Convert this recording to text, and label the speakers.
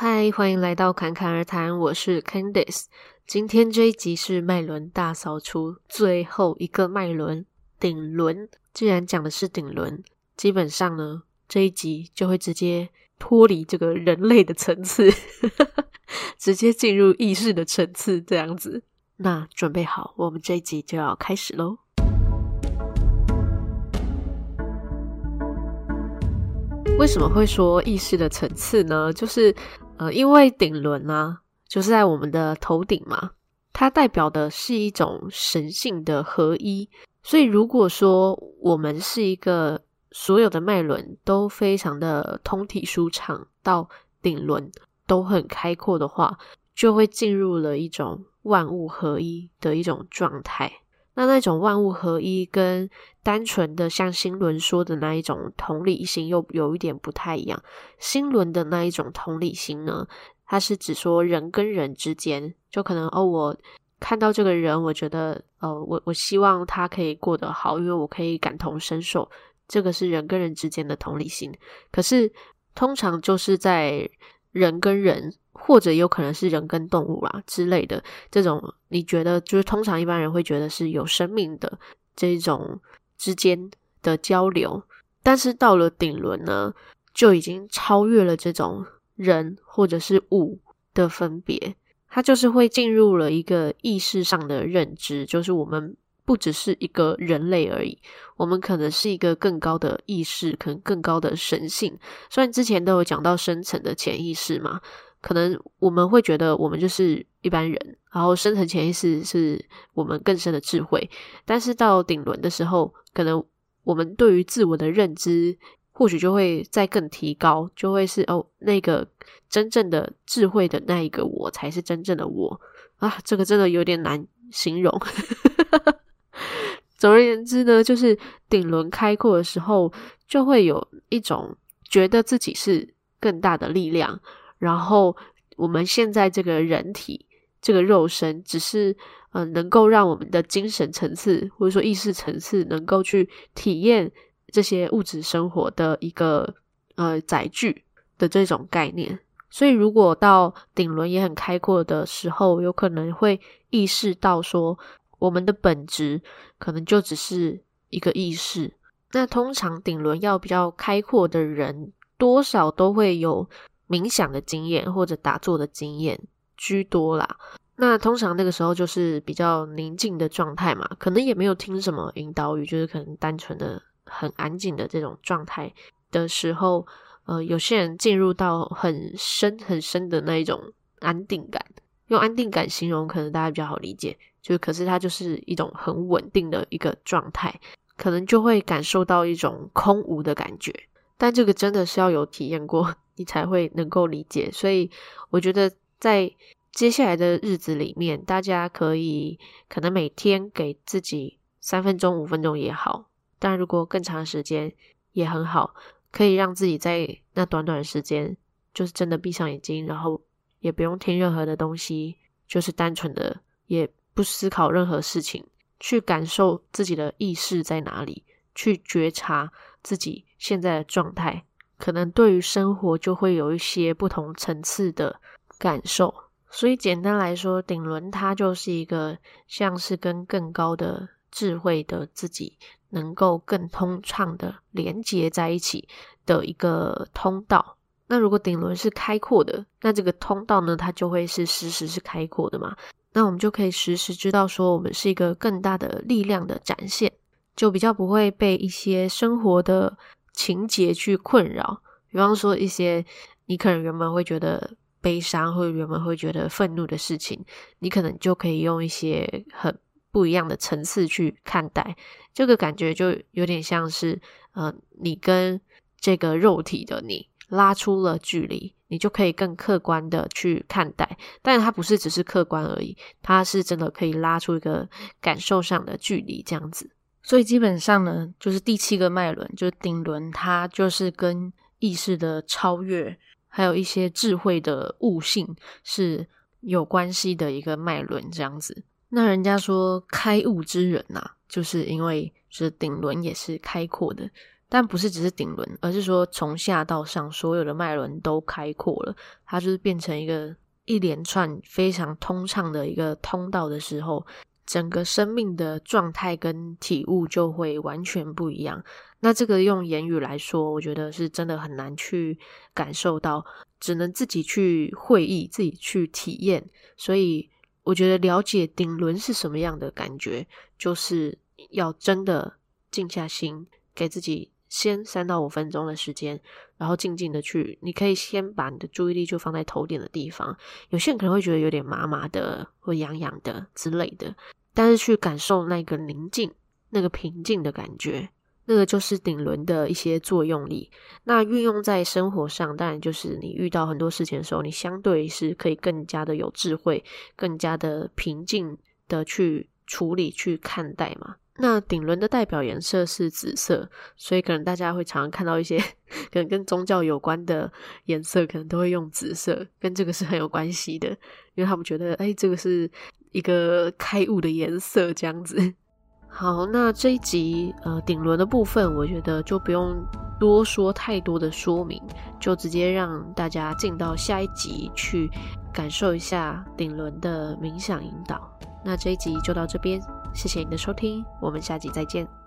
Speaker 1: 嗨，欢迎来到侃侃而谈，我是 Candice。今天这一集是麦轮大扫除最后一个麦轮——顶轮。既然讲的是顶轮，基本上呢，这一集就会直接脱离这个人类的层次，直接进入意识的层次，这样子。那准备好，我们这一集就要开始喽。为什么会说意识的层次呢？就是，呃，因为顶轮啊，就是在我们的头顶嘛，它代表的是一种神性的合一。所以，如果说我们是一个所有的脉轮都非常的通体舒畅，到顶轮都很开阔的话，就会进入了一种万物合一的一种状态。那那种万物合一跟单纯的像星轮说的那一种同理心又有一点不太一样。星轮的那一种同理心呢，它是指说人跟人之间，就可能哦，我看到这个人，我觉得呃，我我希望他可以过得好，因为我可以感同身受，这个是人跟人之间的同理心。可是通常就是在人跟人。或者有可能是人跟动物啊之类的这种，你觉得就是通常一般人会觉得是有生命的这种之间的交流，但是到了顶轮呢，就已经超越了这种人或者是物的分别，它就是会进入了一个意识上的认知，就是我们不只是一个人类而已，我们可能是一个更高的意识，可能更高的神性。虽然之前都有讲到深层的潜意识嘛。可能我们会觉得我们就是一般人，然后深层潜意识是我们更深的智慧。但是到顶轮的时候，可能我们对于自我的认知或许就会再更提高，就会是哦，那个真正的智慧的那一个我才是真正的我啊！这个真的有点难形容。总而言之呢，就是顶轮开阔的时候，就会有一种觉得自己是更大的力量。然后我们现在这个人体，这个肉身，只是嗯、呃，能够让我们的精神层次或者说意识层次能够去体验这些物质生活的一个呃载具的这种概念。所以，如果到顶轮也很开阔的时候，有可能会意识到说，我们的本质可能就只是一个意识。那通常顶轮要比较开阔的人，多少都会有。冥想的经验或者打坐的经验居多啦。那通常那个时候就是比较宁静的状态嘛，可能也没有听什么引导语，就是可能单纯的很安静的这种状态的时候，呃，有些人进入到很深很深的那一种安定感，用安定感形容可能大家比较好理解，就可是它就是一种很稳定的一个状态，可能就会感受到一种空无的感觉，但这个真的是要有体验过。你才会能够理解，所以我觉得在接下来的日子里面，大家可以可能每天给自己三分钟、五分钟也好，但如果更长时间也很好，可以让自己在那短短时间，就是真的闭上眼睛，然后也不用听任何的东西，就是单纯的也不思考任何事情，去感受自己的意识在哪里，去觉察自己现在的状态。可能对于生活就会有一些不同层次的感受，所以简单来说，顶轮它就是一个像是跟更高的智慧的自己能够更通畅的连接在一起的一个通道。那如果顶轮是开阔的，那这个通道呢，它就会是时时是开阔的嘛。那我们就可以时时知道说，我们是一个更大的力量的展现，就比较不会被一些生活的。情节去困扰，比方说一些你可能原本会觉得悲伤，或者原本会觉得愤怒的事情，你可能就可以用一些很不一样的层次去看待。这个感觉就有点像是，呃，你跟这个肉体的你拉出了距离，你就可以更客观的去看待。但它不是只是客观而已，它是真的可以拉出一个感受上的距离，这样子。所以基本上呢，就是第七个脉轮，就是顶轮，它就是跟意识的超越，还有一些智慧的悟性是有关系的一个脉轮，这样子。那人家说开悟之人呐、啊，就是因为就是顶轮也是开阔的，但不是只是顶轮，而是说从下到上所有的脉轮都开阔了，它就是变成一个一连串非常通畅的一个通道的时候，整个生命的状态跟体悟就会完全不一样。那这个用言语来说，我觉得是真的很难去感受到，只能自己去会意，自己去体验。所以我觉得了解顶轮是什么样的感觉，就是要真的静下心，给自己。先三到五分钟的时间，然后静静的去，你可以先把你的注意力就放在头顶的地方。有些人可能会觉得有点麻麻的，或痒痒的之类的，但是去感受那个宁静、那个平静的感觉，那个就是顶轮的一些作用力。那运用在生活上，当然就是你遇到很多事情的时候，你相对是可以更加的有智慧，更加的平静的去处理、去看待嘛。那顶轮的代表颜色是紫色，所以可能大家会常常看到一些 可能跟宗教有关的颜色，可能都会用紫色，跟这个是很有关系的，因为他们觉得，哎，这个是一个开悟的颜色，这样子。好，那这一集呃顶轮的部分，我觉得就不用多说太多的说明，就直接让大家进到下一集去感受一下顶轮的冥想引导。那这一集就到这边。谢谢你的收听，我们下集再见。